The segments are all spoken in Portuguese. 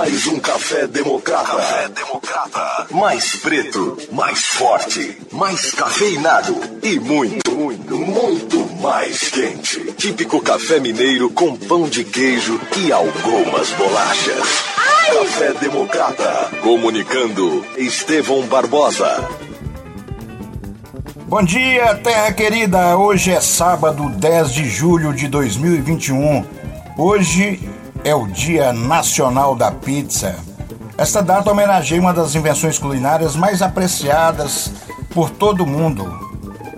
Mais um café democrata. Café democrata. Mais preto, mais forte, mais cafeinado e muito, muito, muito mais quente. Típico café mineiro com pão de queijo e algumas bolachas. Ai. Café democrata. Comunicando Estevão Barbosa. Bom dia, terra querida. Hoje é sábado, 10 de julho de 2021. Hoje é o Dia Nacional da Pizza. Esta data homenageia uma das invenções culinárias mais apreciadas por todo o mundo,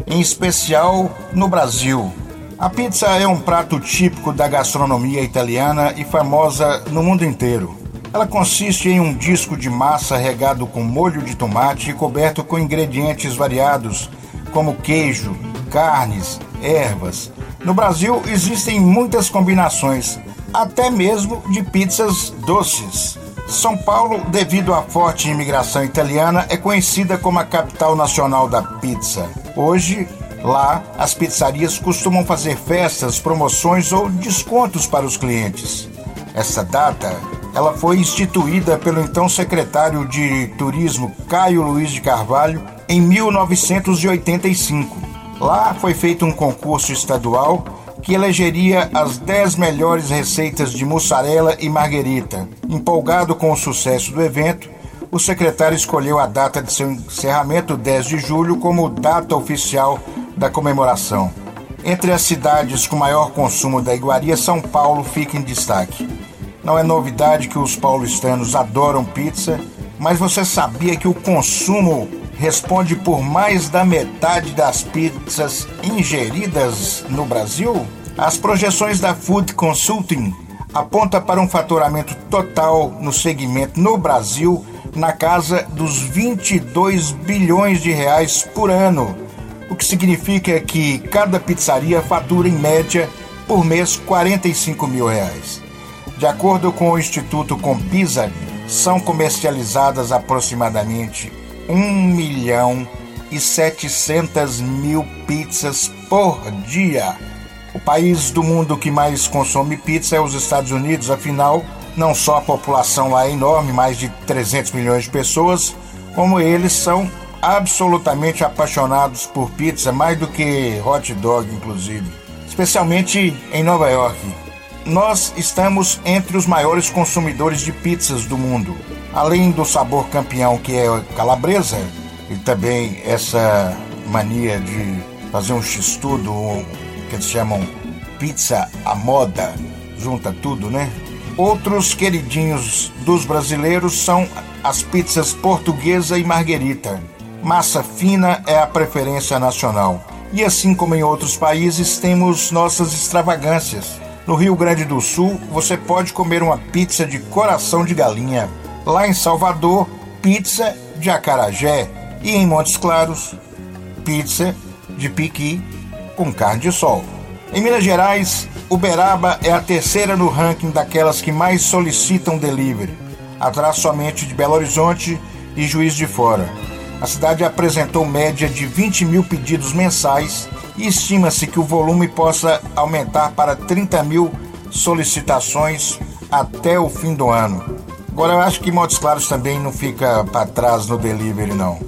em especial no Brasil. A pizza é um prato típico da gastronomia italiana e famosa no mundo inteiro. Ela consiste em um disco de massa regado com molho de tomate e coberto com ingredientes variados, como queijo, carnes, ervas. No Brasil existem muitas combinações, até mesmo de pizzas doces. São Paulo, devido à forte imigração italiana, é conhecida como a capital nacional da pizza. Hoje, lá, as pizzarias costumam fazer festas, promoções ou descontos para os clientes. Essa data, ela foi instituída pelo então secretário de Turismo Caio Luiz de Carvalho em 1985. Lá foi feito um concurso estadual que elegeria as 10 melhores receitas de mussarela e marguerita. Empolgado com o sucesso do evento, o secretário escolheu a data de seu encerramento, 10 de julho, como data oficial da comemoração. Entre as cidades com maior consumo da iguaria, São Paulo fica em destaque. Não é novidade que os paulistanos adoram pizza, mas você sabia que o consumo responde por mais da metade das pizzas ingeridas no Brasil? As projeções da Food Consulting apontam para um faturamento total no segmento no Brasil na casa dos 22 bilhões de reais por ano, o que significa que cada pizzaria fatura em média por mês 45 mil reais. De acordo com o Instituto Compisa, são comercializadas aproximadamente 1 milhão e 700 mil pizzas por dia. O país do mundo que mais consome pizza é os Estados Unidos, afinal, não só a população lá é enorme, mais de 300 milhões de pessoas, como eles são absolutamente apaixonados por pizza, mais do que hot dog, inclusive, especialmente em Nova York. Nós estamos entre os maiores consumidores de pizzas do mundo além do sabor campeão que é calabresa, e também essa mania de fazer um x-tudo, que eles chamam pizza à moda, junta tudo, né? Outros queridinhos dos brasileiros são as pizzas portuguesa e marguerita. Massa fina é a preferência nacional. E assim como em outros países, temos nossas extravagâncias. No Rio Grande do Sul, você pode comer uma pizza de coração de galinha Lá em Salvador, pizza de acarajé. E em Montes Claros, pizza de piqui com carne de sol. Em Minas Gerais, Uberaba é a terceira no ranking daquelas que mais solicitam delivery, atrás somente de Belo Horizonte e Juiz de Fora. A cidade apresentou média de 20 mil pedidos mensais e estima-se que o volume possa aumentar para 30 mil solicitações até o fim do ano. Agora eu acho que Montes Claros também não fica para trás no delivery, não.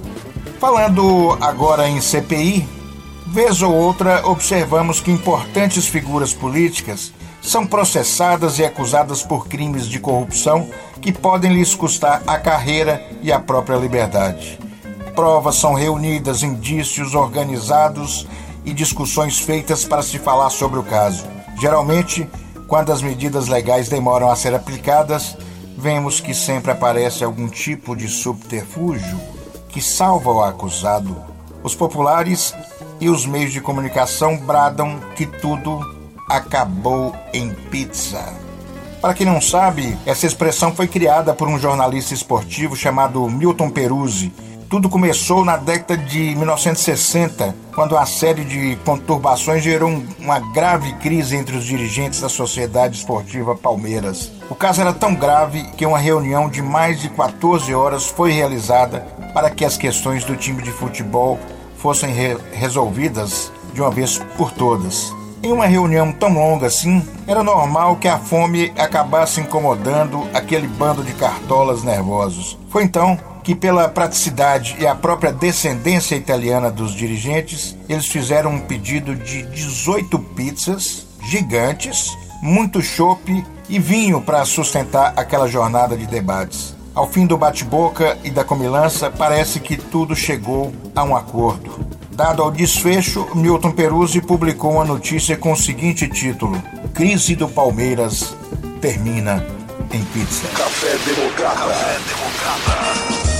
Falando agora em CPI, vez ou outra observamos que importantes figuras políticas são processadas e acusadas por crimes de corrupção que podem lhes custar a carreira e a própria liberdade. Provas são reunidas, indícios organizados e discussões feitas para se falar sobre o caso. Geralmente, quando as medidas legais demoram a ser aplicadas, vemos que sempre aparece algum tipo de subterfúgio que salva o acusado. Os populares e os meios de comunicação bradam que tudo acabou em pizza. Para quem não sabe, essa expressão foi criada por um jornalista esportivo chamado Milton Peruzzi, tudo começou na década de 1960, quando a série de conturbações gerou uma grave crise entre os dirigentes da Sociedade Esportiva Palmeiras. O caso era tão grave que uma reunião de mais de 14 horas foi realizada para que as questões do time de futebol fossem re resolvidas de uma vez por todas. Em uma reunião tão longa assim, era normal que a fome acabasse incomodando aquele bando de cartolas nervosos. Foi então que, pela praticidade e a própria descendência italiana dos dirigentes, eles fizeram um pedido de 18 pizzas gigantes, muito chope e vinho para sustentar aquela jornada de debates. Ao fim do bate-boca e da comilança, parece que tudo chegou a um acordo. Dado ao desfecho, Milton Peruzzi publicou uma notícia com o seguinte título: Crise do Palmeiras termina em pizza. Café Democrata. Café Democrata.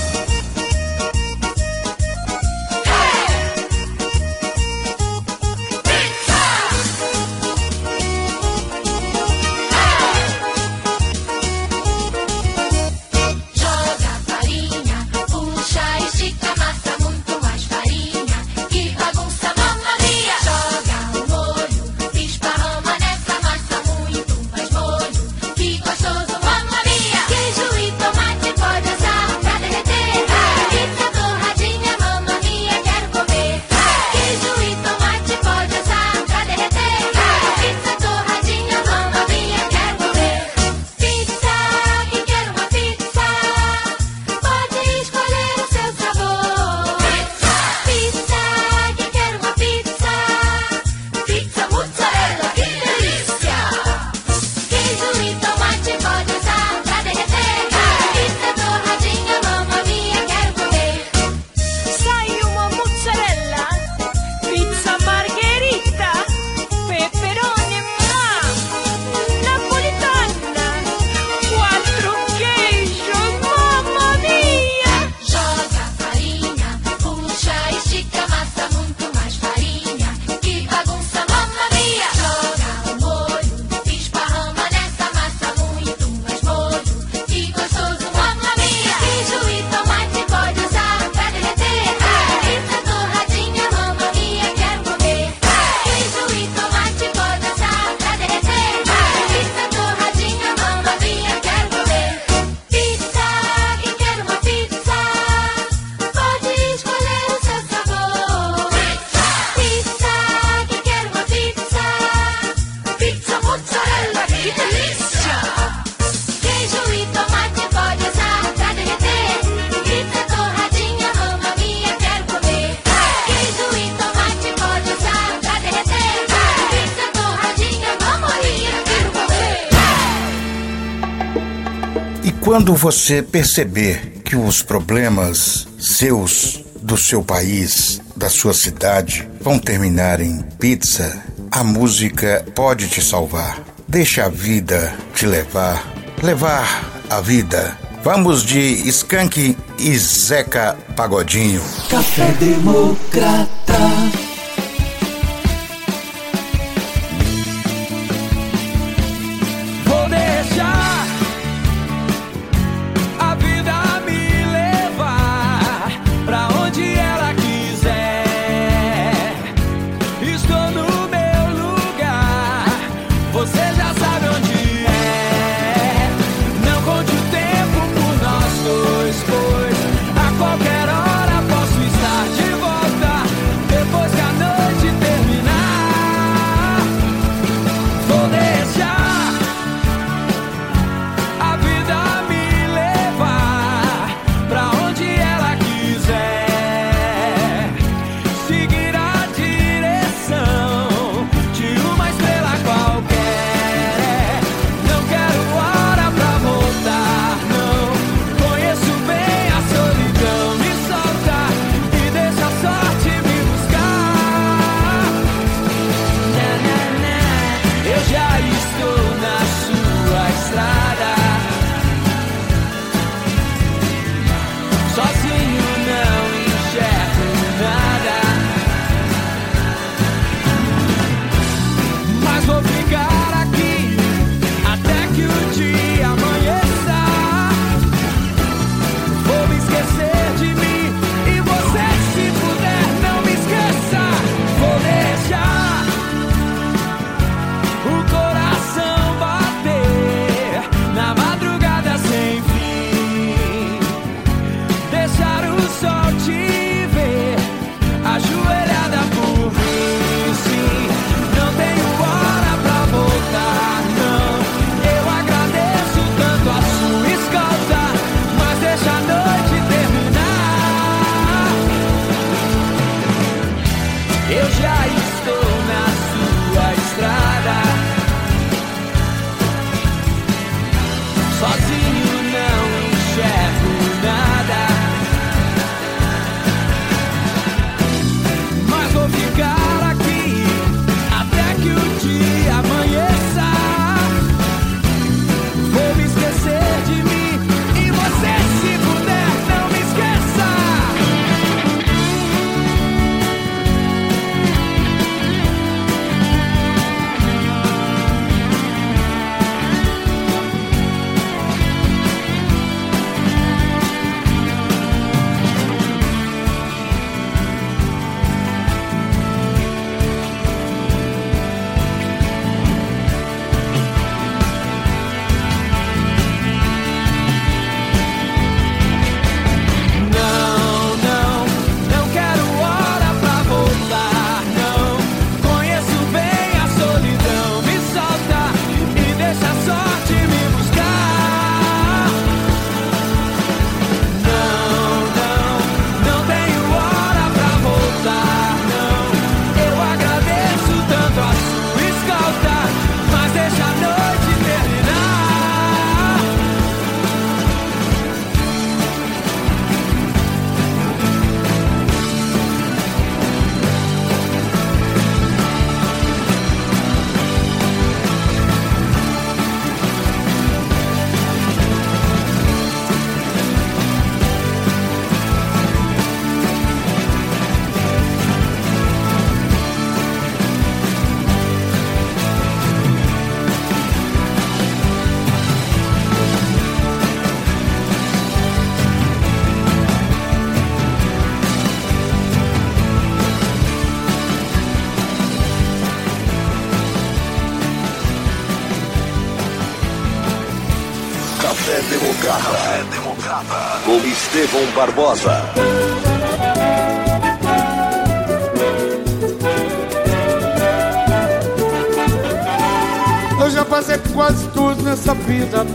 Quando você perceber que os problemas seus, do seu país, da sua cidade, vão terminar em pizza, a música pode te salvar. Deixa a vida te levar, levar a vida. Vamos de Skank e Zeca Pagodinho. Café Democrata. Estevão Barbosa. Eu já passei quase tudo nessa vida.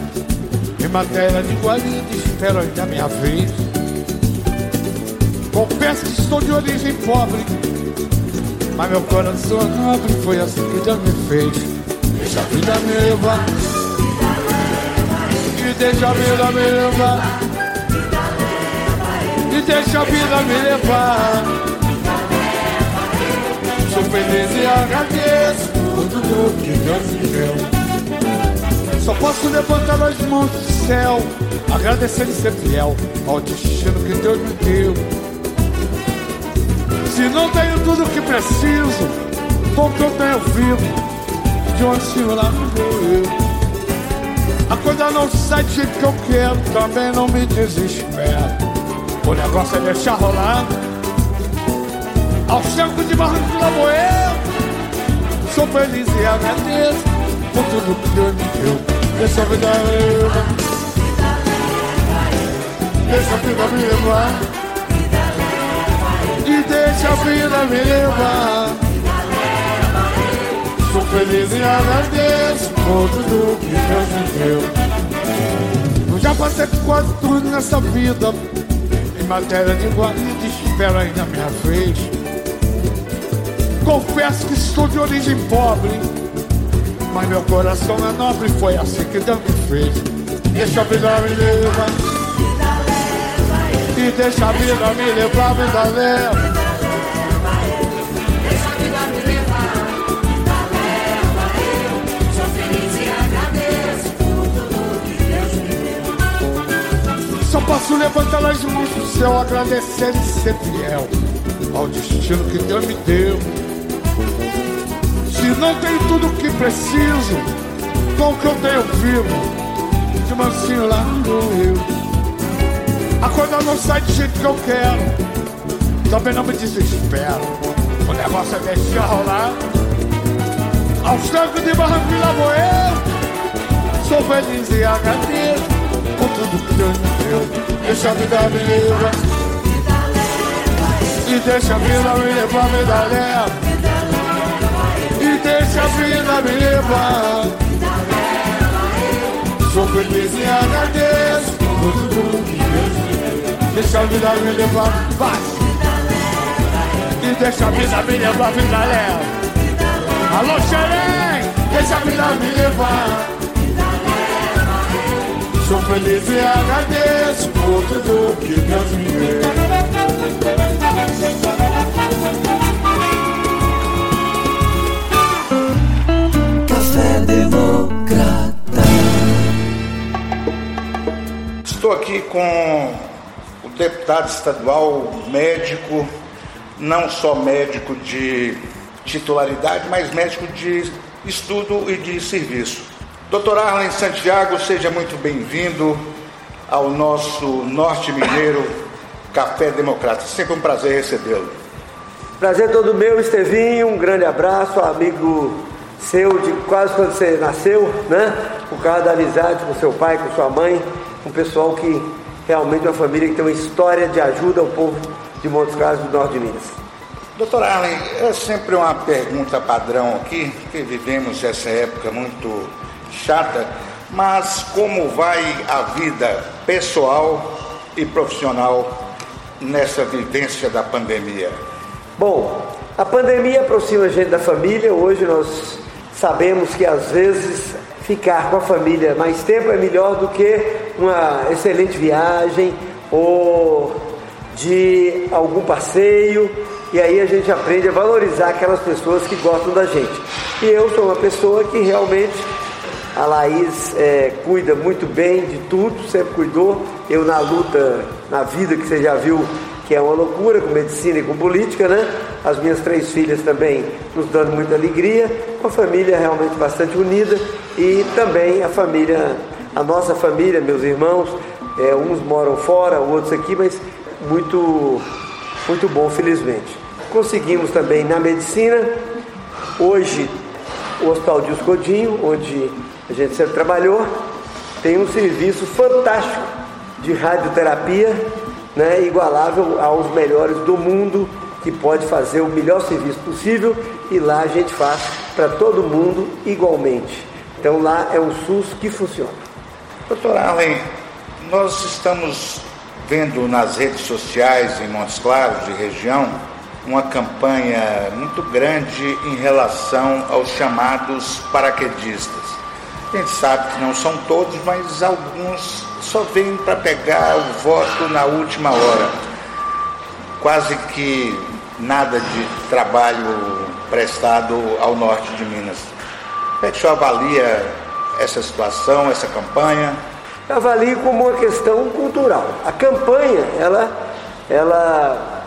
Em matéria de guarida, espero ainda a minha vez. Confesso que estou de origem pobre. Mas meu coração nobre, foi assim que Deus me fez. Deixa a vida me levar. E deixa a vida me levar. E deixa a vida me levar. Sou feliz e agradeço por tudo que Deus me deu. Só posso levantar as mãos do céu, agradecer e ser fiel ao destino que Deus me deu. Se não tenho tudo o que preciso, o que eu tenho vivo, de onde se lá me. A coisa não sai do jeito que eu quero, também não me desespero. O negócio é deixar rolar. Ao cerco de barranco de Laboeiro, sou feliz e agradeço por tudo que Deus me deu. Deixa a vida levar. Deixa a vida me levar. E deixa a vida me levar. Sou feliz e agradeço por tudo que Deus me deu. Eu já passei quase tudo nessa vida. Matéria de guarida, espero ainda a minha vez. Confesso que sou de origem pobre. Mas meu coração é nobre, foi assim que Deus me fez. Deixa a vida me levar. E deixa a vida me levar, vida leva. Posso levantar as mãos do céu, agradecer e ser fiel ao destino que Deus me deu. Se não tenho tudo o que preciso, com o que eu tenho vivo, de mansinho lá no rio. A coisa não sai do jeito que eu quero, também não me desespero. O negócio é deixar rolar. Aos trancos de barranco e laboeiro, sou feliz e agradeço Deixa a vida me levar. E deixa a vida me levar, me dá leva. E deixa a vida me levar. Sou feliz e agradeço por tudo que Deus. Deixa a vida me levar, vai. E deixa a vida me levar, vida leva. Alô, Xerém, deixa a vida me levar. Sou feliz e agradeço por tudo que Deus me deu. Café Democrata. Estou aqui com o deputado estadual, médico, não só médico de titularidade, mas médico de estudo e de serviço. Doutor Arlen Santiago, seja muito bem-vindo ao nosso Norte Mineiro Café Democrata. Sempre um prazer recebê-lo. Prazer todo meu, Estevinho. Um grande abraço, amigo seu de quase quando você nasceu, né? Por causa da amizade com seu pai, com sua mãe, um pessoal que realmente é uma família que tem uma história de ajuda ao povo de Montes Claros do Norte de Minas. Doutor Arlen, é sempre uma pergunta padrão aqui, que vivemos essa época muito chata, mas como vai a vida pessoal e profissional nessa vivência da pandemia? Bom, a pandemia aproxima a gente da família. Hoje nós sabemos que às vezes ficar com a família mais tempo é melhor do que uma excelente viagem ou de algum passeio. E aí a gente aprende a valorizar aquelas pessoas que gostam da gente. E eu sou uma pessoa que realmente a Laís é, cuida muito bem de tudo, sempre cuidou. Eu na luta, na vida que você já viu, que é uma loucura com medicina e com política, né? As minhas três filhas também nos dando muita alegria, uma família realmente bastante unida e também a família, a nossa família, meus irmãos, é, uns moram fora, outros aqui, mas muito, muito bom, felizmente. Conseguimos também na medicina, hoje o Hospital de Godinho, onde a gente sempre trabalhou, tem um serviço fantástico de radioterapia, né, igualável aos melhores do mundo, que pode fazer o melhor serviço possível e lá a gente faz para todo mundo igualmente. Então lá é um SUS que funciona. Doutor Allen, nós estamos vendo nas redes sociais em Montes Claros e região uma campanha muito grande em relação aos chamados paraquedistas. A gente sabe que não são todos, mas alguns só vêm para pegar o voto na última hora. Quase que nada de trabalho prestado ao norte de Minas. Como é que o senhor avalia essa situação, essa campanha? Eu avalio como uma questão cultural. A campanha, ela, ela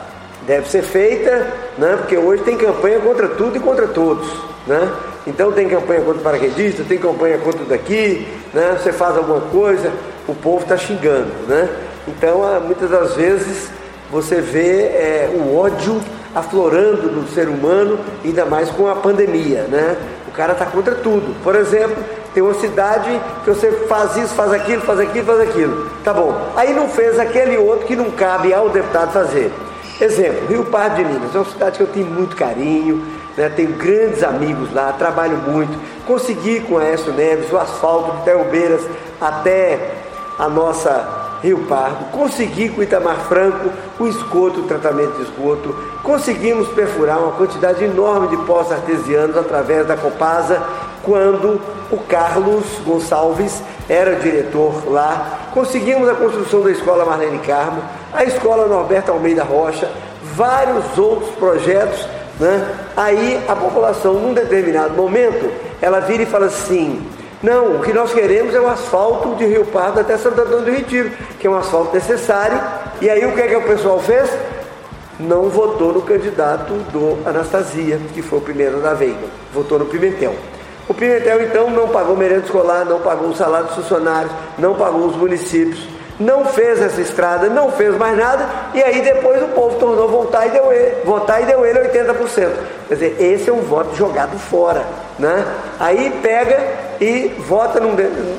deve ser feita, né? porque hoje tem campanha contra tudo e contra todos. Né? Então tem campanha contra o paraquedista, tem campanha contra daqui, né? você faz alguma coisa, o povo está xingando. Né? Então muitas das vezes você vê é, o ódio aflorando no ser humano, ainda mais com a pandemia. Né? O cara está contra tudo. Por exemplo, tem uma cidade que você faz isso, faz aquilo, faz aquilo, faz aquilo. Tá bom. Aí não fez aquele outro que não cabe ao deputado fazer. Exemplo, Rio Pardo de Minas, é uma cidade que eu tenho muito carinho, né, tenho grandes amigos lá, trabalho muito. Consegui com a Aécio Neves o asfalto de Teubeiras até a nossa Rio Pardo. Consegui com Itamar Franco o esgoto, o tratamento de esgoto. Conseguimos perfurar uma quantidade enorme de poços artesianos através da Copasa quando o Carlos Gonçalves era diretor lá. Conseguimos a construção da escola Marlene Carmo, a escola Norberto Almeida Rocha, vários outros projetos. Né? Aí a população, num determinado momento, ela vira e fala assim: não, o que nós queremos é o asfalto de Rio Pardo até Santo Antônio do Retiro, que é um asfalto necessário. E aí o que é que o pessoal fez? Não votou no candidato do Anastasia, que foi o primeiro da Veiga, votou no Pimentel. O Pimentel, então, não pagou merenda escolar, não pagou o salário dos funcionários, não pagou os municípios, não fez essa estrada, não fez mais nada, e aí depois o povo tornou voltar e deu ele, votar e deu ele 80%. Quer dizer, esse é um voto jogado fora. Né? Aí pega e vota num,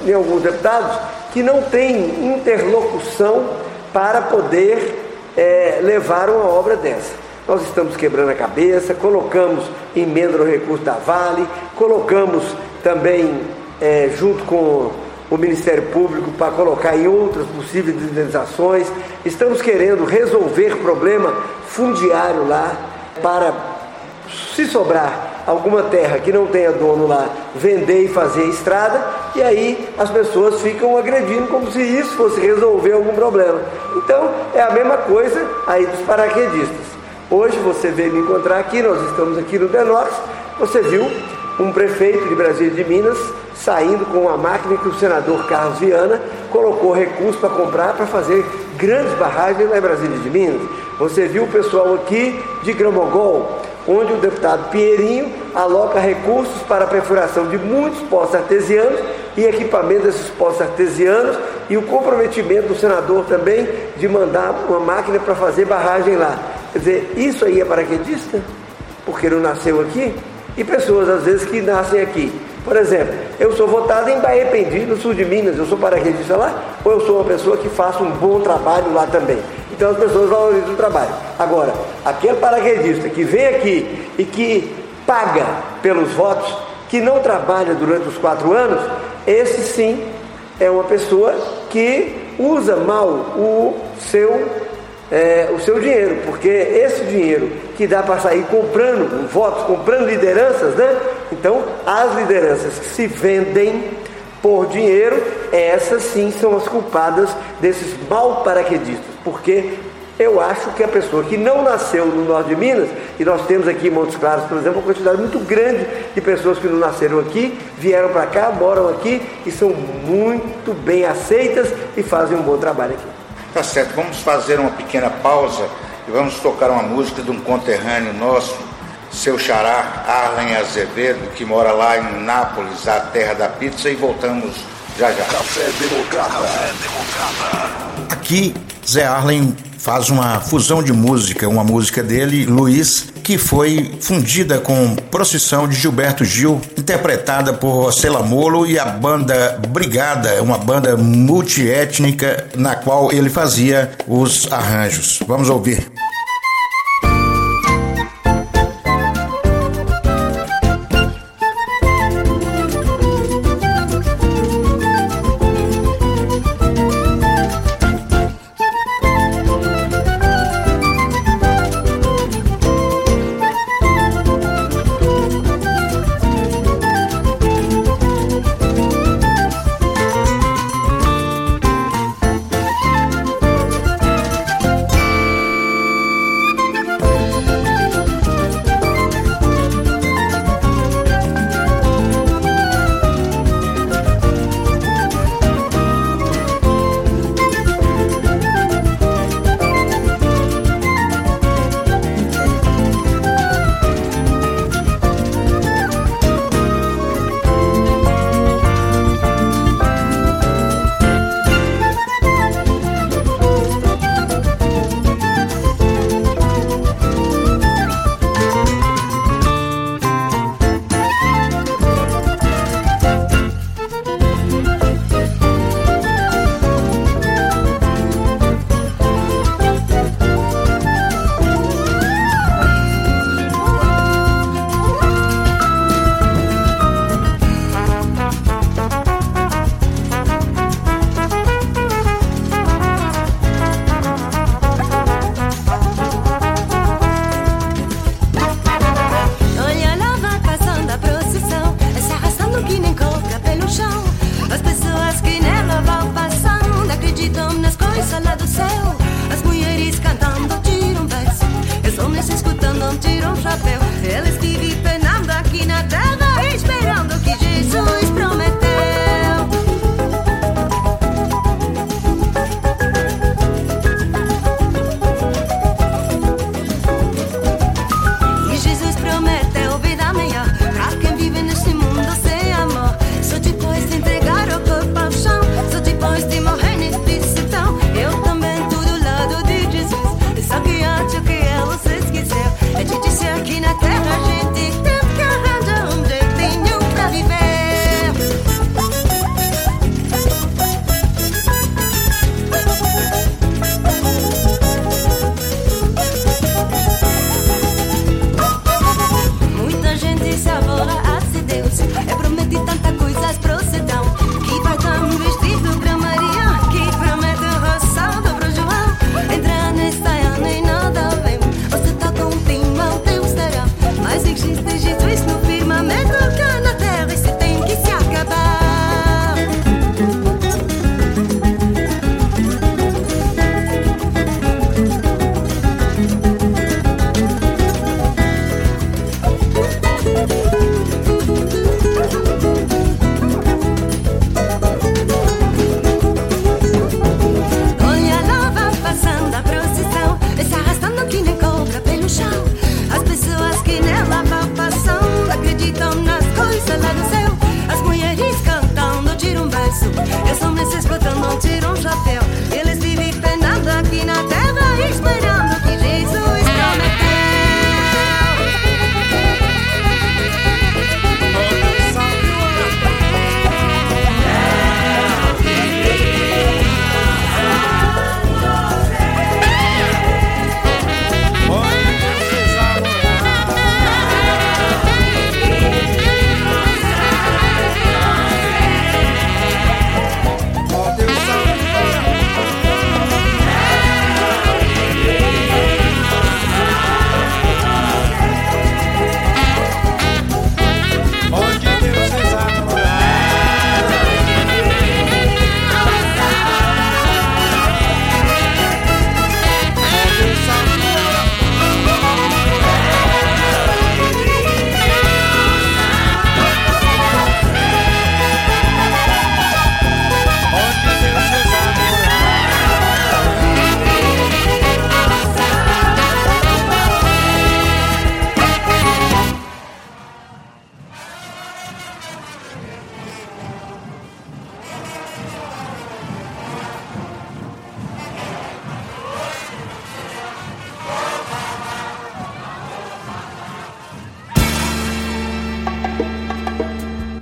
em alguns deputados que não tem interlocução para poder é, levar uma obra dessa. Nós estamos quebrando a cabeça, colocamos emenda no recurso da Vale, colocamos também é, junto com o Ministério Público para colocar em outras possíveis indenizações. Estamos querendo resolver problema fundiário lá para, se sobrar alguma terra que não tenha dono lá, vender e fazer estrada, e aí as pessoas ficam agredindo como se isso fosse resolver algum problema. Então é a mesma coisa aí dos paraquedistas. Hoje você veio me encontrar aqui, nós estamos aqui no Denox, você viu um prefeito de Brasília de Minas saindo com uma máquina que o senador Carlos Viana colocou recursos para comprar para fazer grandes barragens lá em Brasília de Minas. Você viu o pessoal aqui de Gramogol, onde o deputado Pinheirinho aloca recursos para a perfuração de muitos poços artesianos e equipamento desses poços artesianos e o comprometimento do senador também de mandar uma máquina para fazer barragem lá. Quer dizer, isso aí é paraquedista? Porque não nasceu aqui? E pessoas, às vezes, que nascem aqui. Por exemplo, eu sou votado em Bahia Pendi, no sul de Minas, eu sou paraquedista lá, ou eu sou uma pessoa que faça um bom trabalho lá também. Então as pessoas valorizam o trabalho. Agora, aquele paraquedista que vem aqui e que paga pelos votos, que não trabalha durante os quatro anos, esse sim é uma pessoa que usa mal o seu é, o seu dinheiro, porque esse dinheiro que dá para sair comprando votos, comprando lideranças, né? Então, as lideranças que se vendem por dinheiro, essas sim são as culpadas desses mal paraquedistas, porque eu acho que a pessoa que não nasceu no norte de Minas, e nós temos aqui em Montes Claros, por exemplo, uma quantidade muito grande de pessoas que não nasceram aqui, vieram para cá, moram aqui e são muito bem aceitas e fazem um bom trabalho aqui. Tá certo, vamos fazer uma pequena pausa e vamos tocar uma música de um conterrâneo nosso, seu xará, Arlen Azevedo, que mora lá em Nápoles, a terra da pizza, e voltamos já já. Café Democrata. Café Democrata. Aqui, Zé Arlen faz uma fusão de música, uma música dele, Luiz, que foi fundida com Procissão de Gilberto Gil, interpretada por Rosela Molo e a banda Brigada, uma banda multiétnica na qual ele fazia os arranjos. Vamos ouvir.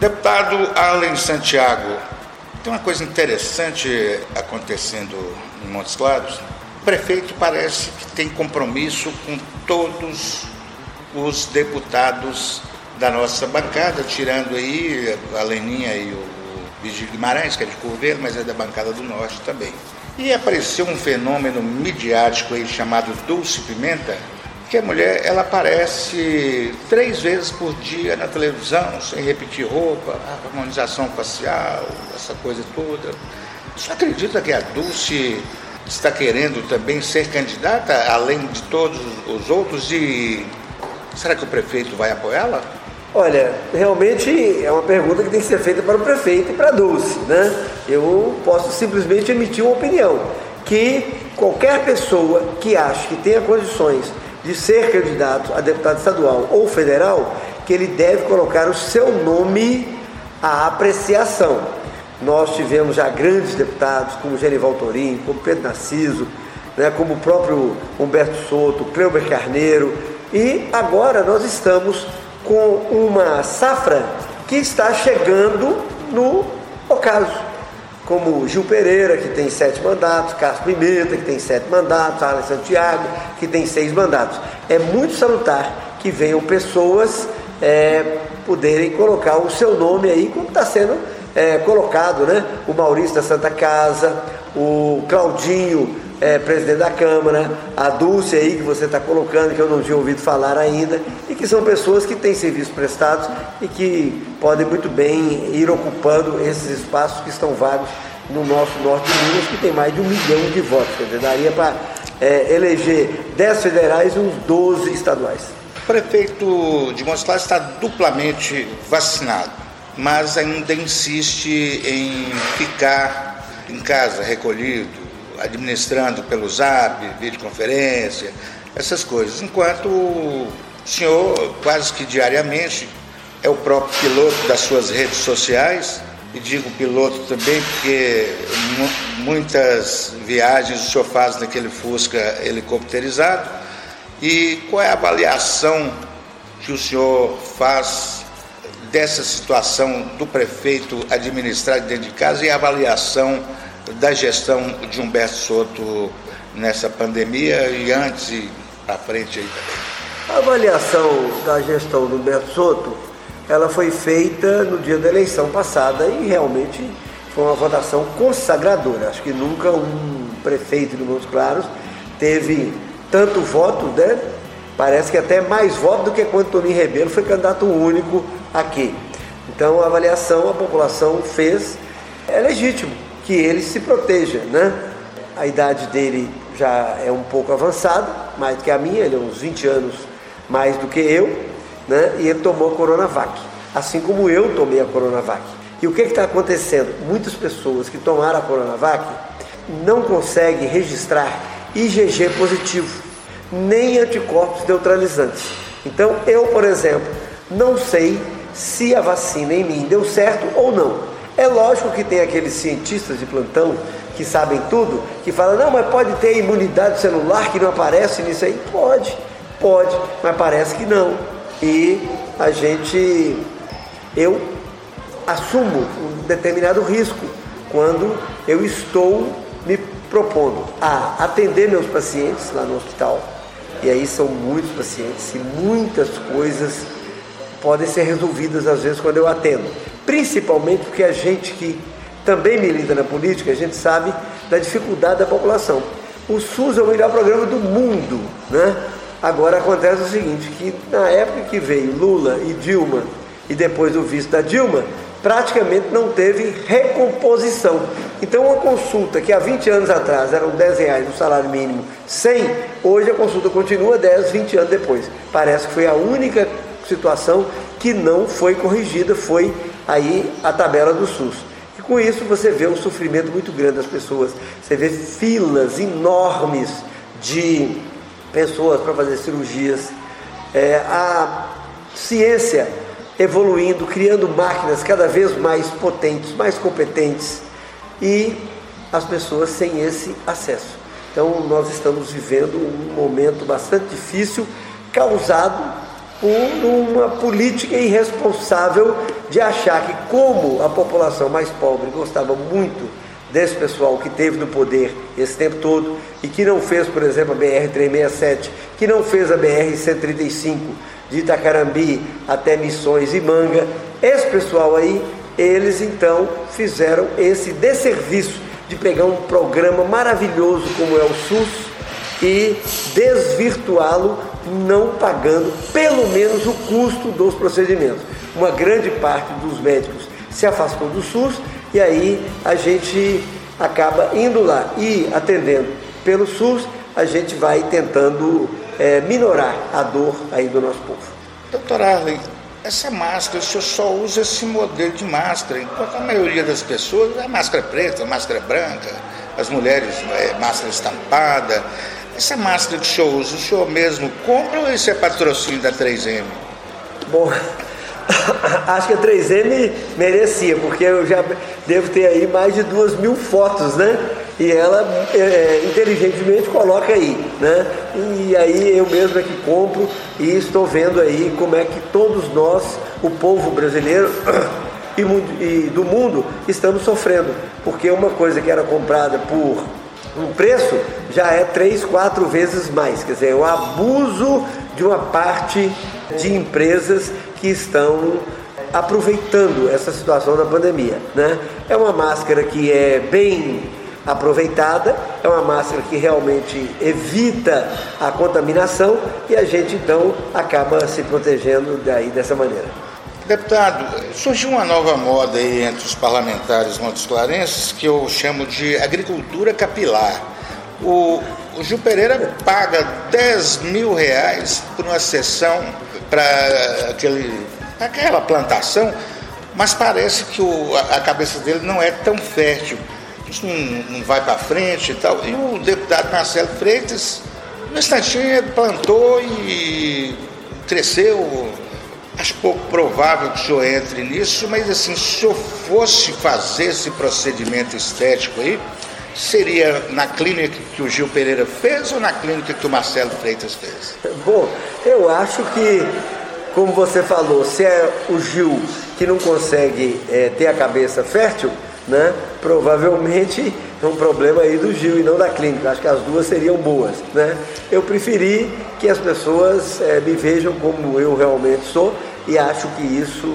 Deputado Arlen Santiago, tem uma coisa interessante acontecendo em Montes Claros. O prefeito parece que tem compromisso com todos os deputados da nossa bancada, tirando aí a Leninha e o Vigílio Guimarães, que é de Curveiro, mas é da bancada do Norte também. E apareceu um fenômeno midiático aí chamado Dulce Pimenta, que a mulher ela aparece três vezes por dia na televisão, sem repetir roupa, harmonização facial, essa coisa toda. Você acredita que a Dulce está querendo também ser candidata, além de todos os outros, e será que o prefeito vai apoiá-la? Olha, realmente é uma pergunta que tem que ser feita para o prefeito e para a Dulce, né? Eu posso simplesmente emitir uma opinião que qualquer pessoa que ache que tenha condições de ser candidato a deputado estadual ou federal, que ele deve colocar o seu nome à apreciação. Nós tivemos já grandes deputados, como Genival Torim, como Pedro Narciso, né, como o próprio Humberto Souto, Cleuber Carneiro, e agora nós estamos com uma safra que está chegando no ocaso como Gil Pereira, que tem sete mandatos, Carlos Pimenta, que tem sete mandatos, Arlen Santiago, que tem seis mandatos. É muito salutar que venham pessoas é, poderem colocar o seu nome aí, como está sendo é, colocado, né? O Maurício da Santa Casa, o Claudinho, é, presidente da Câmara, a Dulce aí que você está colocando, que eu não tinha ouvido falar ainda, e que são pessoas que têm serviços prestados e que podem muito bem ir ocupando esses espaços que estão vagos no nosso norte de Minas, que tem mais de um milhão de votos. Quer dizer, daria para é, eleger 10 federais e uns 12 estaduais. O prefeito de Montes Claros está duplamente vacinado, mas ainda insiste em ficar em casa, recolhido, administrando pelo zap, videoconferência, essas coisas. Enquanto o senhor, quase que diariamente, é o próprio piloto das suas redes sociais, e digo piloto também porque muitas viagens o senhor faz naquele Fusca helicopterizado. E qual é a avaliação que o senhor faz dessa situação do prefeito administrar dentro de casa e a avaliação da gestão de Humberto Soto nessa pandemia e antes e à frente aí também? A avaliação da gestão do Humberto Soto, ela foi feita no dia da eleição passada e realmente foi uma votação consagradora. Acho que nunca um prefeito de Montes Claros teve tanto voto, né? Parece que até mais voto do que quando Toninho Rebelo foi candidato único aqui. Então a avaliação a população fez é legítimo que ele se proteja, né? A idade dele já é um pouco avançada, mais do que a minha, ele é uns 20 anos mais do que eu, né? E ele tomou a Coronavac, assim como eu tomei a Coronavac. E o que está acontecendo? Muitas pessoas que tomaram a Coronavac não conseguem registrar IgG positivo, nem anticorpos neutralizantes. Então, eu, por exemplo, não sei se a vacina em mim deu certo ou não. É lógico que tem aqueles cientistas de plantão que sabem tudo, que falam, não, mas pode ter imunidade celular que não aparece nisso aí? Pode, pode, mas parece que não. E a gente, eu assumo um determinado risco quando eu estou me propondo a atender meus pacientes lá no hospital. E aí são muitos pacientes e muitas coisas podem ser resolvidas às vezes quando eu atendo principalmente porque a gente que também milita na política, a gente sabe da dificuldade da população. O SUS é o melhor programa do mundo, né? Agora acontece o seguinte, que na época que veio Lula e Dilma e depois o vice da Dilma, praticamente não teve recomposição. Então uma consulta que há 20 anos atrás eram 10 reais no salário mínimo, 100, hoje a consulta continua 10, 20 anos depois. Parece que foi a única situação que não foi corrigida, foi aí a tabela do SUS. E com isso você vê um sofrimento muito grande das pessoas. Você vê filas enormes de pessoas para fazer cirurgias. É, a ciência evoluindo, criando máquinas cada vez mais potentes, mais competentes e as pessoas sem esse acesso. Então nós estamos vivendo um momento bastante difícil causado por uma política irresponsável de achar que, como a população mais pobre gostava muito desse pessoal que teve no poder esse tempo todo e que não fez, por exemplo, a BR-367, que não fez a BR-135 de Itacarambi até Missões e Manga, esse pessoal aí, eles então fizeram esse desserviço de pegar um programa maravilhoso como é o SUS e desvirtuá-lo não pagando pelo menos o custo dos procedimentos. Uma grande parte dos médicos se afastou do SUS e aí a gente acaba indo lá e atendendo pelo SUS, a gente vai tentando é, minorar a dor aí do nosso povo. Doutor Arlen, essa máscara, o senhor só usa esse modelo de máscara, enquanto a maioria das pessoas é máscara preta, máscara branca, as mulheres é máscara estampada. Essa máscara que o senhor usa, o senhor mesmo compra ou isso é patrocínio da 3M? Bom, acho que a 3M merecia, porque eu já devo ter aí mais de duas mil fotos, né? E ela é, é, inteligentemente coloca aí, né? E aí eu mesmo é que compro e estou vendo aí como é que todos nós, o povo brasileiro e do mundo, estamos sofrendo. Porque uma coisa que era comprada por um preço já é três, quatro vezes mais. Quer dizer, o abuso de uma parte de empresas que estão aproveitando essa situação da pandemia. Né? É uma máscara que é bem aproveitada, é uma máscara que realmente evita a contaminação e a gente então acaba se protegendo daí dessa maneira. Deputado, surgiu uma nova moda aí entre os parlamentares montesclarenses que eu chamo de agricultura capilar. O, o Gil Pereira paga 10 mil reais por uma sessão para aquela plantação, mas parece que o, a cabeça dele não é tão fértil isso não, não vai para frente e tal. E o deputado Marcelo Freitas, no instantinho, plantou e cresceu. Acho pouco provável que o senhor entre nisso, mas assim, se senhor fosse fazer esse procedimento estético aí, seria na clínica que o Gil Pereira fez ou na clínica que o Marcelo Freitas fez? Bom, eu acho que, como você falou, se é o Gil que não consegue é, ter a cabeça fértil, né? Provavelmente um problema aí do Gil e não da clínica. Acho que as duas seriam boas, né? Eu preferi que as pessoas é, me vejam como eu realmente sou e acho que isso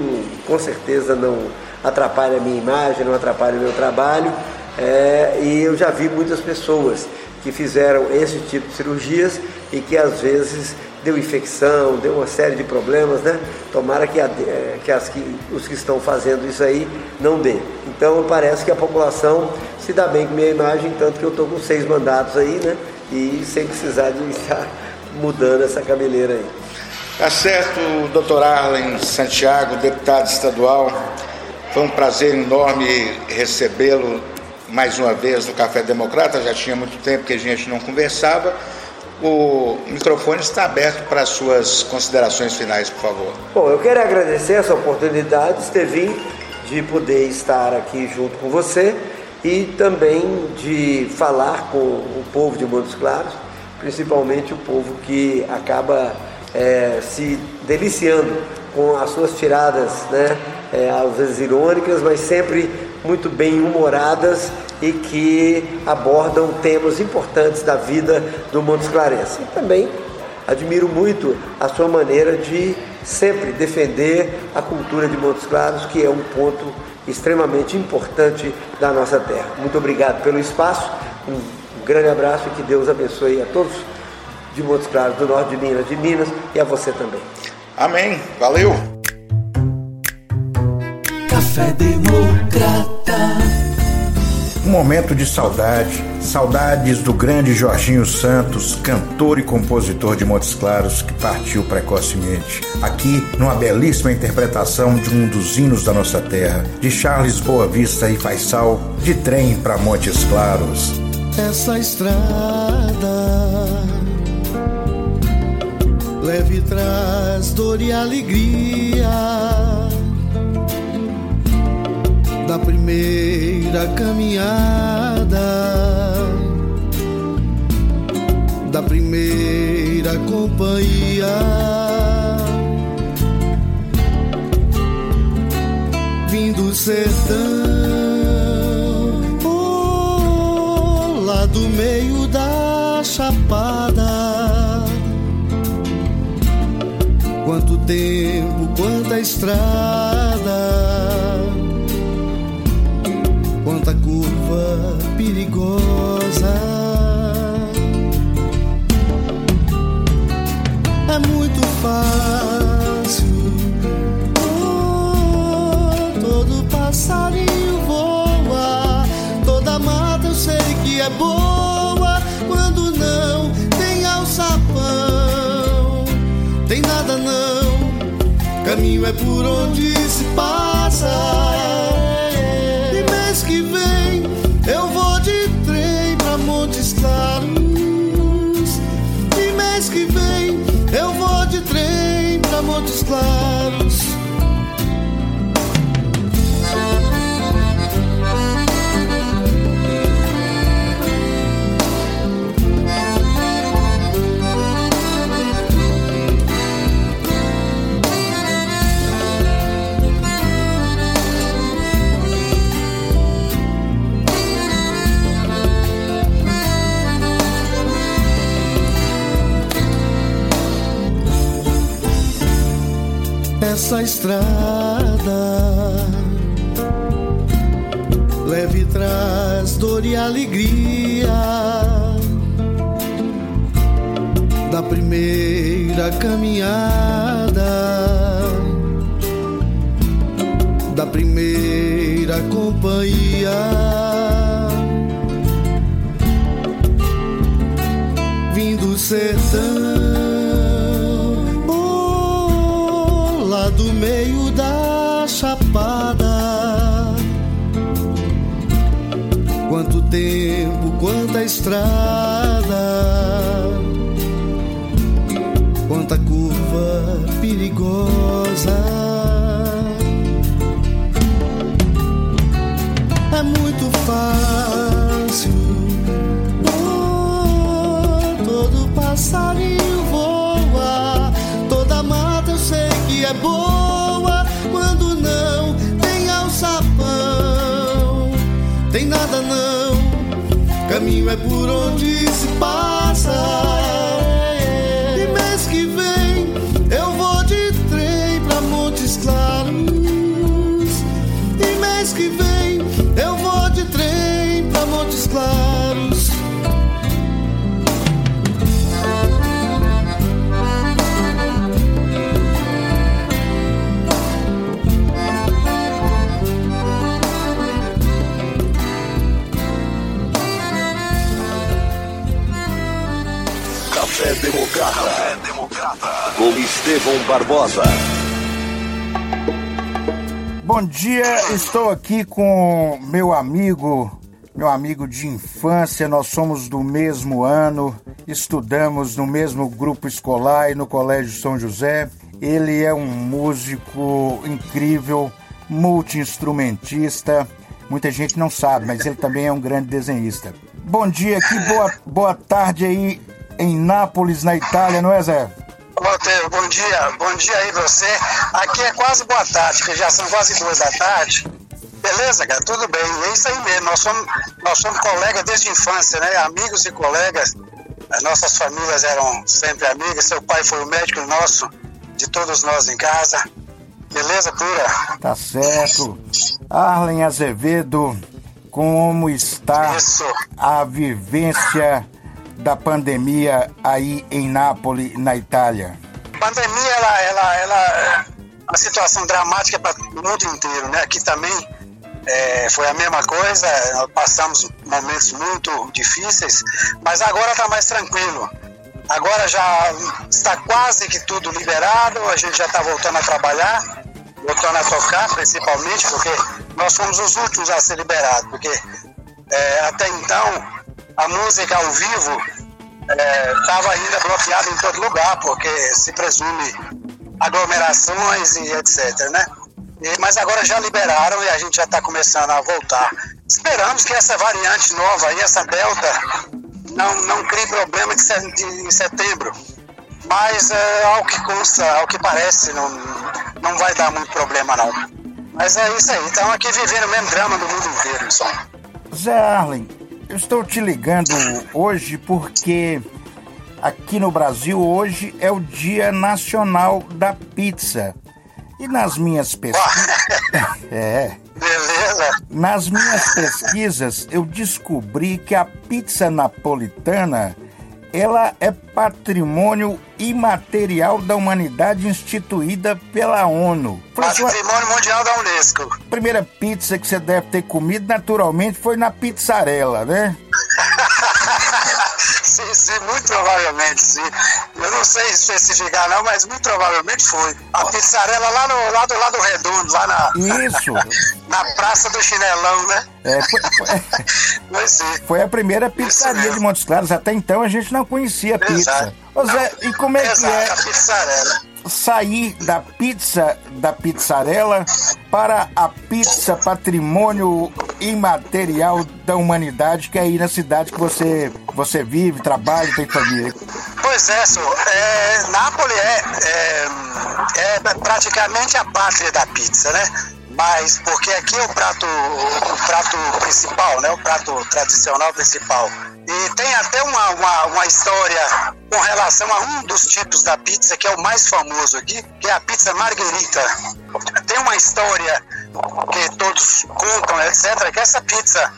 com certeza não atrapalha a minha imagem, não atrapalha o meu trabalho. É, e eu já vi muitas pessoas que fizeram esse tipo de cirurgias e que às vezes deu infecção, deu uma série de problemas, né? Tomara que, a, eh, que, as, que os que estão fazendo isso aí não dê. Então parece que a população se dá bem com minha imagem, tanto que eu estou com seis mandatos aí, né? E sem precisar de estar mudando essa cabeleira aí. Tá certo, doutor Arlen Santiago, deputado estadual. Foi um prazer enorme recebê-lo mais uma vez no Café Democrata. Já tinha muito tempo que a gente não conversava. O microfone está aberto para suas considerações finais, por favor. Bom, eu quero agradecer essa oportunidade, Estevim, de poder estar aqui junto com você e também de falar com o povo de Montes Claros, principalmente o povo que acaba é, se deliciando com as suas tiradas, né, é, às vezes irônicas, mas sempre muito bem humoradas e que abordam temas importantes da vida do Montes Clarense. E também admiro muito a sua maneira de sempre defender a cultura de Montes Claros, que é um ponto extremamente importante da nossa terra. Muito obrigado pelo espaço, um grande abraço e que Deus abençoe a todos de Montes Claros, do norte de Minas, de Minas e a você também. Amém. Valeu. Café Democrata. Um momento de saudade, saudades do grande Jorginho Santos, cantor e compositor de Montes Claros, que partiu precocemente. Aqui, numa belíssima interpretação de um dos hinos da nossa terra, de Charles Boa Vista e Faisal, de trem para Montes Claros. Essa estrada leve traz dor e alegria da primeira caminhada, da primeira companhia. vim do sertão, oh, lá do meio da chapada. Quanto tempo, quanta estrada, perigosa. É muito fácil. Oh, todo passarinho voa, toda mata eu sei que é boa quando não tem alçapão, tem nada não. Caminho é por onde se passa. Essa estrada. Leve traz dor e alegria. Da primeira caminhada, da primeira companhia. Vim do sertão, quanta estrada, quanta curva perigosa. É muito fácil. Oh, todo passarinho Caminho é por onde se passa. Estevão Barbosa. Bom dia, estou aqui com meu amigo, meu amigo de infância. Nós somos do mesmo ano, estudamos no mesmo grupo escolar e no Colégio São José. Ele é um músico incrível, multi-instrumentista. Muita gente não sabe, mas ele também é um grande desenhista. Bom dia, que boa, boa tarde aí em Nápoles, na Itália, não é, Zé? Monteiro, bom dia, bom dia aí você. Aqui é quase boa tarde, que já são quase duas da tarde. Beleza, cara? Tudo bem. É isso aí mesmo. Nós somos, nós somos colegas desde a infância, né? Amigos e colegas. As nossas famílias eram sempre amigas. Seu pai foi o médico nosso, de todos nós em casa. Beleza, pura? Tá certo. Arlen Azevedo, como está Isso. a vivência da pandemia aí em Nápoles, na Itália? A pandemia, ela, ela, ela é uma situação dramática para o mundo inteiro, né? Aqui também é, foi a mesma coisa, passamos momentos muito difíceis, mas agora está mais tranquilo. Agora já está quase que tudo liberado, a gente já está voltando a trabalhar, voltando a tocar, principalmente, porque nós fomos os últimos a ser liberados, porque é, até então a música ao vivo estava ainda bloqueada em todo lugar, porque se presume aglomerações e etc, né? E- mas agora já liberaram e a gente já está começando a voltar. Esperamos que essa variante nova aí, essa Delta, não, não crie problema de de- em setembro. Mas é, ao que consta, ao que parece, não, não vai dar muito problema não. Mas é isso aí, estamos aqui vivendo o mesmo drama do mundo inteiro, som. Zé Arlen, eu estou te ligando hoje porque aqui no Brasil hoje é o Dia Nacional da Pizza. E nas minhas pesquisas. é. Beleza. Nas minhas pesquisas, eu descobri que a pizza napolitana ela é patrimônio imaterial da humanidade instituída pela ONU. Patrimônio Mundial da Unesco. A primeira pizza que você deve ter comido, naturalmente, foi na pizzarela, né? sim, sim, muito provavelmente, sim. Eu não sei especificar não, mas muito provavelmente foi. A pizzarela lá, no, lá do lado redondo, lá na... Isso. na Praça do Chinelão, né? É, foi, foi, foi a primeira pizzaria de Montes Claros. Até então a gente não conhecia pizza. Exato. Ô Zé, e como é Exato, que é? A pizzarela sair da pizza da pizzarela para a pizza patrimônio imaterial da humanidade, que é aí na cidade que você, você vive, trabalha, tem família. Pois é, so, é Nápoles é, é, é praticamente a pátria da pizza, né? mas porque aqui é o prato, o prato principal, né? O prato tradicional principal. E tem até uma, uma, uma, história com relação a um dos tipos da pizza, que é o mais famoso aqui, que é a pizza margherita. Tem uma história que todos contam, etc., que essa pizza,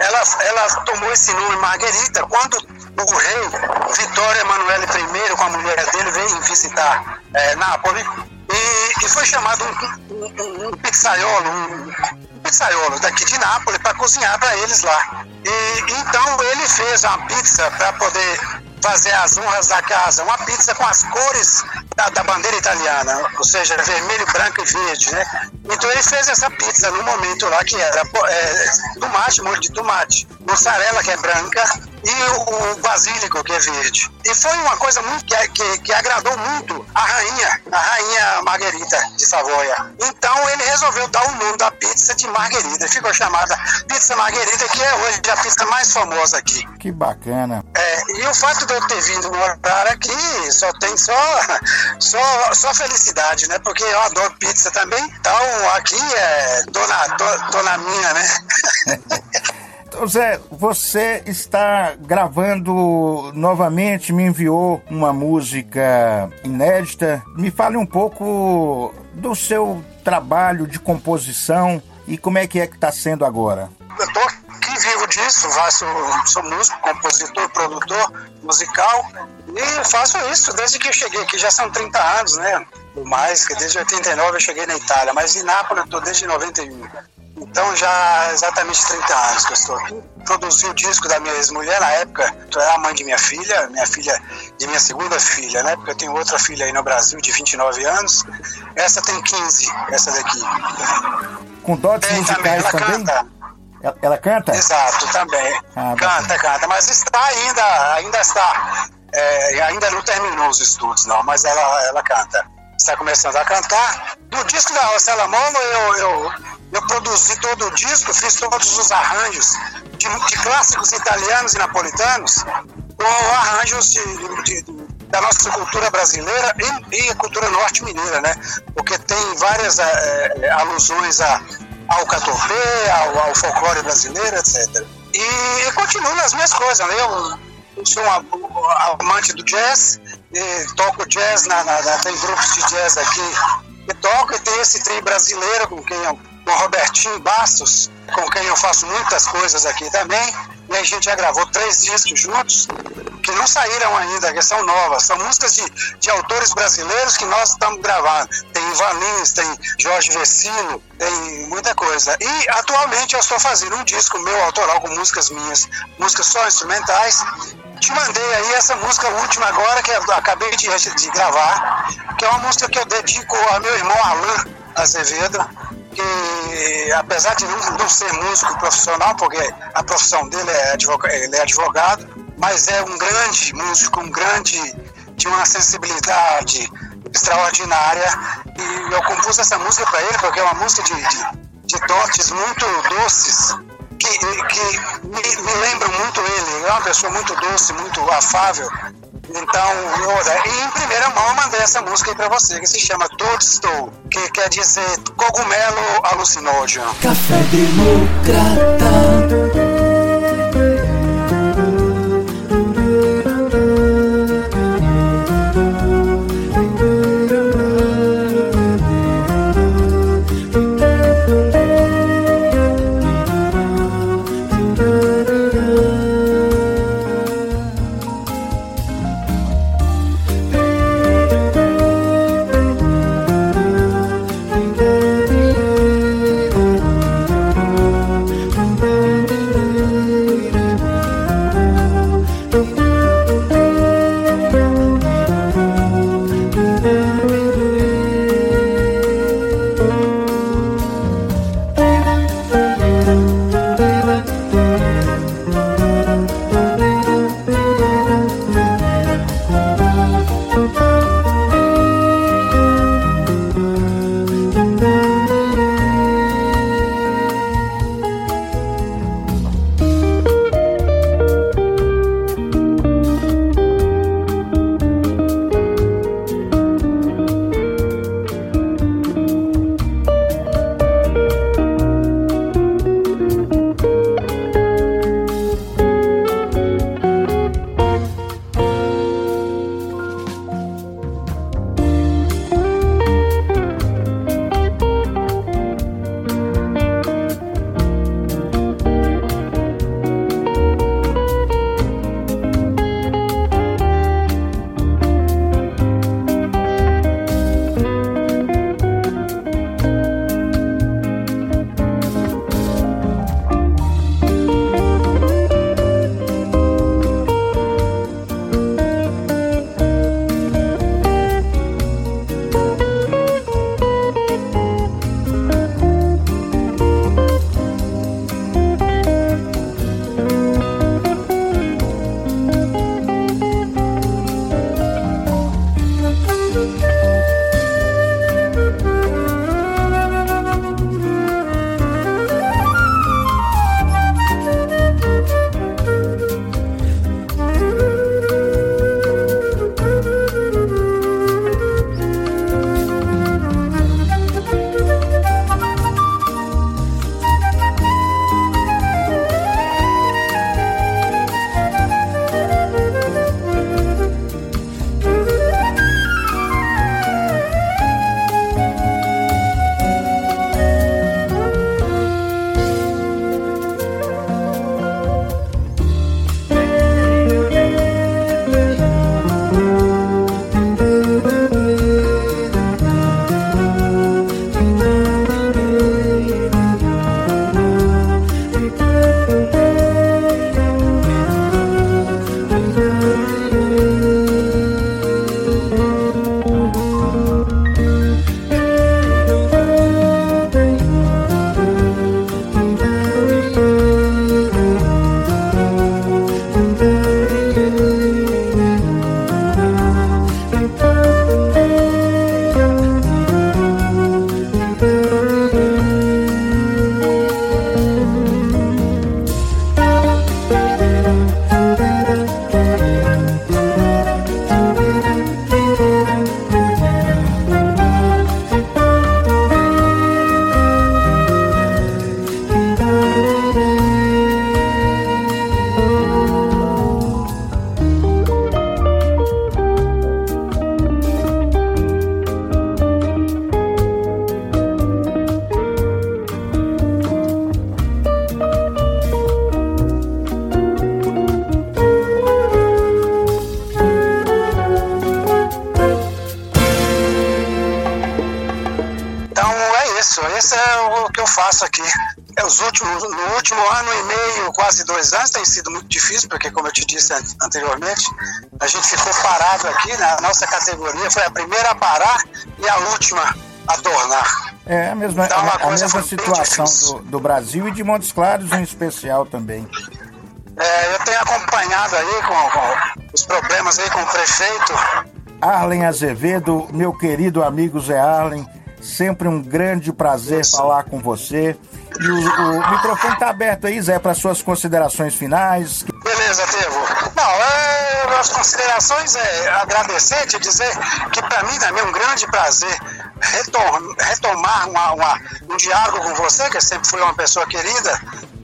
ela, ela tomou esse nome margherita quando o rei Vitório Emanuele I, com a mulher dele, veio visitar é, Nápoles e, e, foi chamado um, um, um pizzaiolo, um, pizzaiolo daqui de Nápoles para cozinhar para eles lá. E então ele fez uma pizza para poder fazer as honras da casa, uma pizza com as cores da, da, bandeira italiana, ou seja, vermelho, branco e verde, né? Então ele fez essa pizza no momento lá que era é, tomate, molho de tomate, mussarela que é branca, e o, basílico, que é verde. E foi uma coisa muito que, que, que, agradou muito a rainha, a rainha Margarida de Savoia. Então ele resolveu dar o nome da pizza de Margarida. Ficou chamada Pizza Margarida, que é hoje a pizza mais famosa aqui. Que bacana. É, e o fato de eu ter vindo horário aqui só tem só, só, só felicidade, né? Porque eu adoro pizza também. Então aqui é dona, dona minha, né? Zé, você está gravando novamente, me enviou uma música inédita. Me fale um pouco do seu trabalho de composição e como é que é que está sendo agora. Eu tô aqui vivo disso, faço, sou músico, compositor, produtor musical e faço isso desde que eu cheguei aqui, já são 30 anos, né? Ou mais, desde 89 eu cheguei na Itália, mas em Nápoles eu tô desde 91. Então já exatamente 30 anos que eu estou aqui. Produzi o disco da minha ex-mulher na época, tu é a mãe de minha filha, minha filha, de minha segunda filha, né? Porque eu tenho outra filha aí no Brasil de 29 anos. Essa tem 15, essa daqui. Com dotes tem, musicais também? Ela também? Canta. Ela, ela, canta? Exato, também. Ah, canta, canta, mas está ainda, ainda está, é, ainda não terminou os estudos não, mas ela, ela canta. Está começando a cantar. No disco da Rossella Mono eu, eu eu produzi todo o disco, fiz todos os arranjos de, de clássicos italianos e napolitanos, com arranjos de, de, da nossa cultura brasileira e, e cultura norte-mineira, né? Porque tem várias é, alusões a, ao caturbê, ao, ao, folclore brasileiro, etc. E, e continuo nas minhas coisas, né? Eu, eu sou um amante do jazz, toco jazz, na, na, na, tem grupos de jazz aqui que toco, e tem esse trio brasileiro com quem eu com Robertinho Bastos, com quem eu faço muitas coisas aqui também. E a gente já gravou três discos juntos, que não saíram ainda, que são novas. São músicas de, de autores brasileiros que nós estamos gravando. Tem Ivan Lins, tem Jorge Vecino, tem muita coisa. E atualmente eu estou fazendo um disco meu autoral com músicas minhas, músicas só instrumentais. Te mandei aí essa música última agora, que eu acabei de, de gravar, que é uma música que eu dedico ao meu irmão Alain Azevedo que apesar de não, não, ser músico profissional, porque a profissão dele é advogado, ele é advogado, mas é um grande músico, um grande, de uma sensibilidade extraordinária. E eu compus essa música para ele, porque é uma música de, de, de dotes muito doces, que, que me, me muito ele. É uma pessoa muito doce, muito afável. Então, e em primeira mão eu mandei essa música aí pra você, que se chama Toadstool, que quer dizer cogumelo alucinógeno. Café Democrata. Dois anos tem sido muito difícil, porque, como eu te disse anteriormente, a gente ficou parado aqui, né? a nossa categoria foi a primeira a parar e a última a tornar. É a mesma, então, a, a mesma situação do, do, Brasil e de Montes Claros em especial também. É, eu tenho acompanhado aí com, com os problemas aí com o prefeito. Arlen Azevedo, meu querido amigo Zé Arlen, sempre um grande prazer Isso. falar com você. E o, o microfone está aberto aí, Zé, para suas considerações finais. Beleza, Tevo. Não, é, as considerações é agradecer, te dizer que para mim também é um grande prazer retomar uma, uma, um diálogo com você, que sempre foi uma pessoa querida,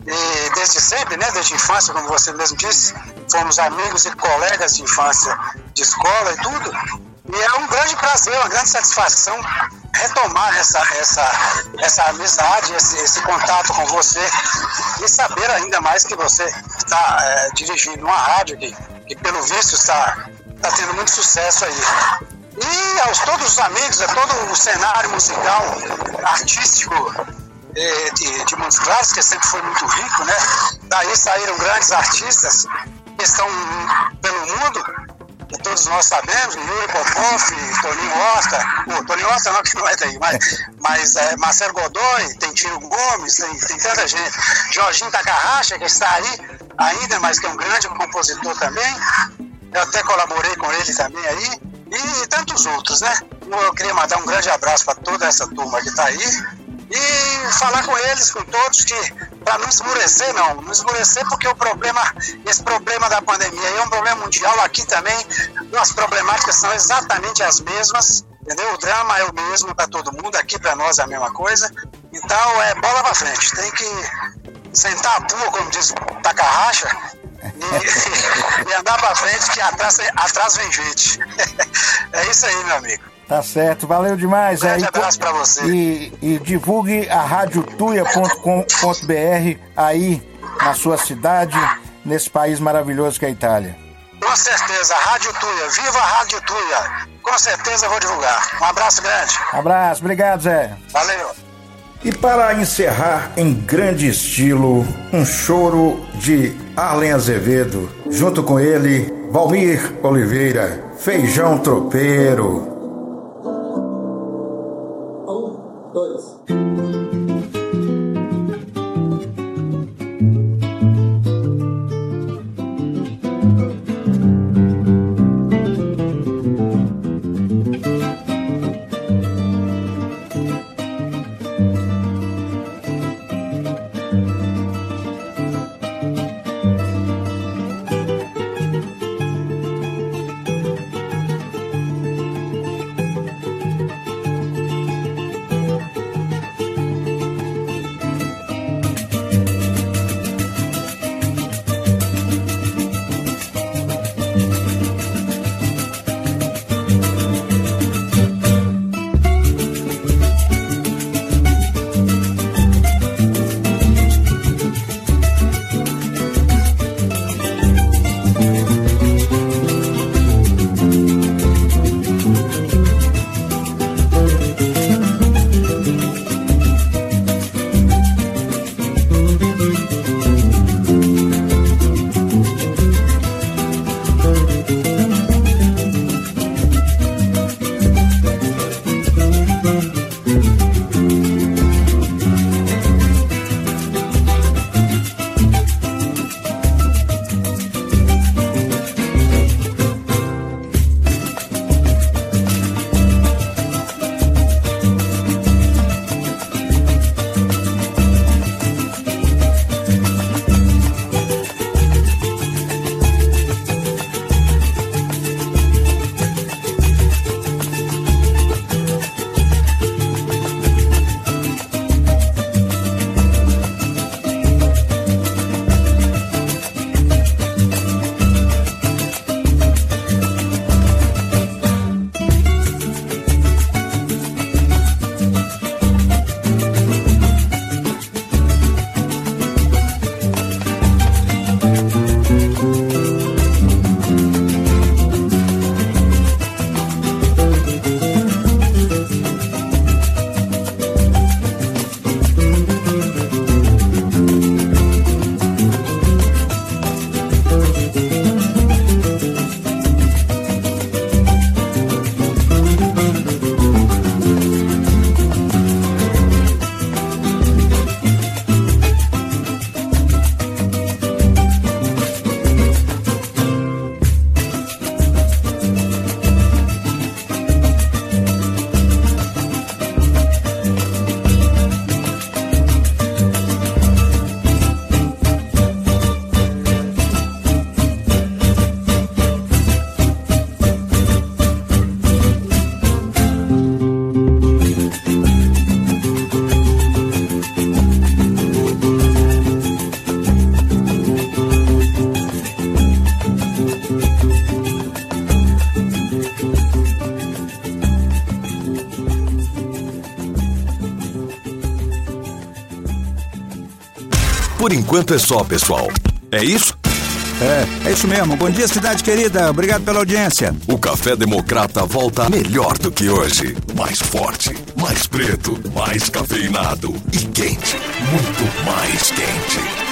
e desde sempre, né, desde a infância, como você mesmo disse, fomos amigos e colegas de infância, de escola e tudo. E é um grande prazer, uma grande satisfação retomar essa, essa, essa amizade, esse, esse contato com você e saber ainda mais que você está é, dirigindo uma rádio que, que pelo visto está, está tendo muito sucesso aí. E aos todos os amigos, a todo o cenário musical, artístico de, de, de Montes Claros, que sempre foi muito rico, né? Daí saíram grandes artistas que estão pelo mundo, que todos nós sabemos, Yuri Popov, Toninho Osta, o Toninho Osta não, que não é daí, mas, mas é, Marcelo Godoy, tem Tiro Gomes, tem, tem tanta gente, Jorginho Takahashi, que está aí ainda, mas que é um grande compositor também, eu até colaborei com ele também aí, e tantos outros, né? Eu queria mandar um grande abraço para toda essa turma que está aí, e falar com eles, com todos, que para não esmurecer, não, não esmurecer porque o problema, esse problema da pandemia é um problema mundial aqui também, as problemáticas são exatamente as mesmas, entendeu? O drama é o mesmo para todo mundo, aqui para nós é a mesma coisa, então é bola para frente, tem que sentar a pua, como diz Tacarracha, e, e andar para frente que atrás, atrás vem gente. é isso aí, meu amigo. Tá certo, valeu demais. Um grande abraço para você. E, e, divulgue a radiotuia.com.br aí na sua cidade, nesse país maravilhoso que é a Itália. Com certeza, Rádio Tuia, viva a Rádio Tuia. Com certeza eu vou divulgar. Um abraço grande. Abraço, obrigado, Zé. Valeu. E para encerrar em grande estilo, um choro de Arlen Azevedo, junto com ele, Valmir Oliveira, Feijão Tropeiro. Por enquanto é só, pessoal. É isso? É, é isso mesmo. Bom dia, cidade querida. Obrigado pela audiência. O Café Democrata volta melhor do que hoje. Mais forte, mais preto, mais cafeinado e quente. Muito mais quente.